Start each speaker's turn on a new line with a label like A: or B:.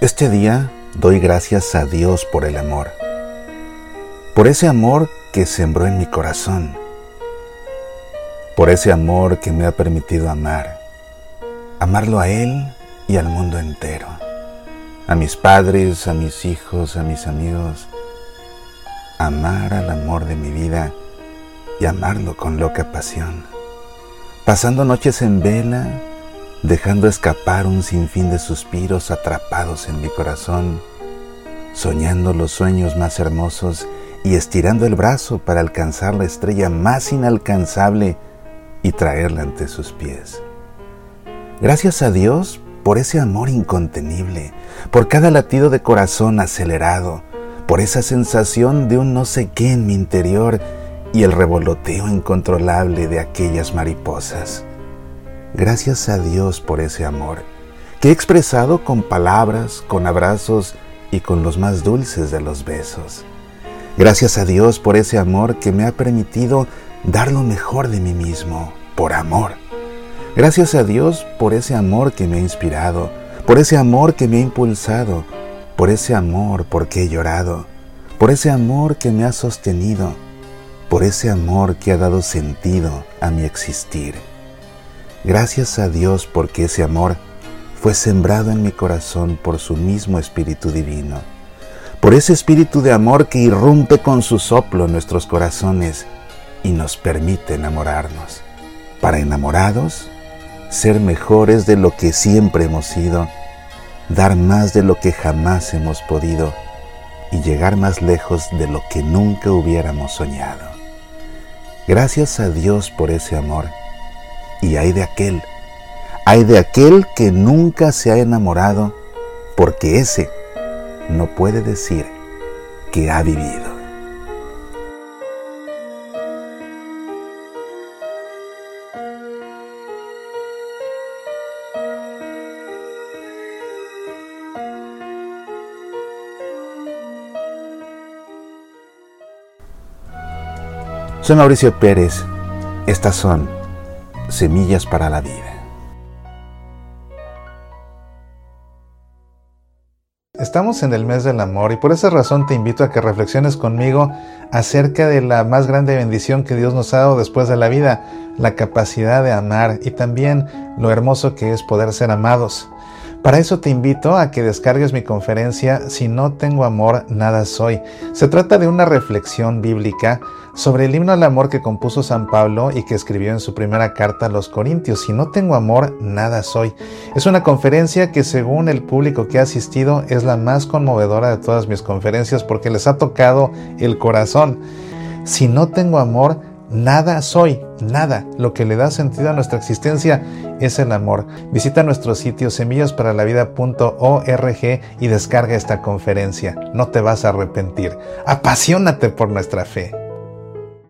A: Este día doy gracias a Dios por el amor, por ese amor que sembró en mi corazón, por ese amor que me ha permitido amar, amarlo a Él y al mundo entero, a mis padres, a mis hijos, a mis amigos, amar al amor de mi vida y amarlo con loca pasión pasando noches en vela, dejando escapar un sinfín de suspiros atrapados en mi corazón, soñando los sueños más hermosos y estirando el brazo para alcanzar la estrella más inalcanzable y traerla ante sus pies. Gracias a Dios por ese amor incontenible, por cada latido de corazón acelerado, por esa sensación de un no sé qué en mi interior y el revoloteo incontrolable de aquellas mariposas. Gracias a Dios por ese amor, que he expresado con palabras, con abrazos y con los más dulces de los besos. Gracias a Dios por ese amor que me ha permitido dar lo mejor de mí mismo, por amor. Gracias a Dios por ese amor que me ha inspirado, por ese amor que me ha impulsado, por ese amor porque he llorado, por ese amor que me ha sostenido, por ese amor que ha dado sentido a mi existir. Gracias a Dios porque ese amor fue sembrado en mi corazón por su mismo Espíritu Divino, por ese Espíritu de amor que irrumpe con su soplo en nuestros corazones y nos permite enamorarnos. Para enamorados, ser mejores de lo que siempre hemos sido, dar más de lo que jamás hemos podido y llegar más lejos de lo que nunca hubiéramos soñado. Gracias a Dios por ese amor y hay de aquel, hay de aquel que nunca se ha enamorado, porque ese no puede decir que ha vivido. Soy Mauricio Pérez. Estas son Semillas para la Vida.
B: Estamos en el mes del amor y por esa razón te invito a que reflexiones conmigo acerca de la más grande bendición que Dios nos ha dado después de la vida, la capacidad de amar y también lo hermoso que es poder ser amados. Para eso te invito a que descargues mi conferencia Si no tengo amor, nada soy. Se trata de una reflexión bíblica sobre el himno al amor que compuso San Pablo y que escribió en su primera carta a los Corintios. Si no tengo amor, nada soy. Es una conferencia que según el público que ha asistido es la más conmovedora de todas mis conferencias porque les ha tocado el corazón. Si no tengo amor, Nada soy, nada. Lo que le da sentido a nuestra existencia es el amor. Visita nuestro sitio semillasparalavida.org y descarga esta conferencia. No te vas a arrepentir. Apasionate por nuestra fe.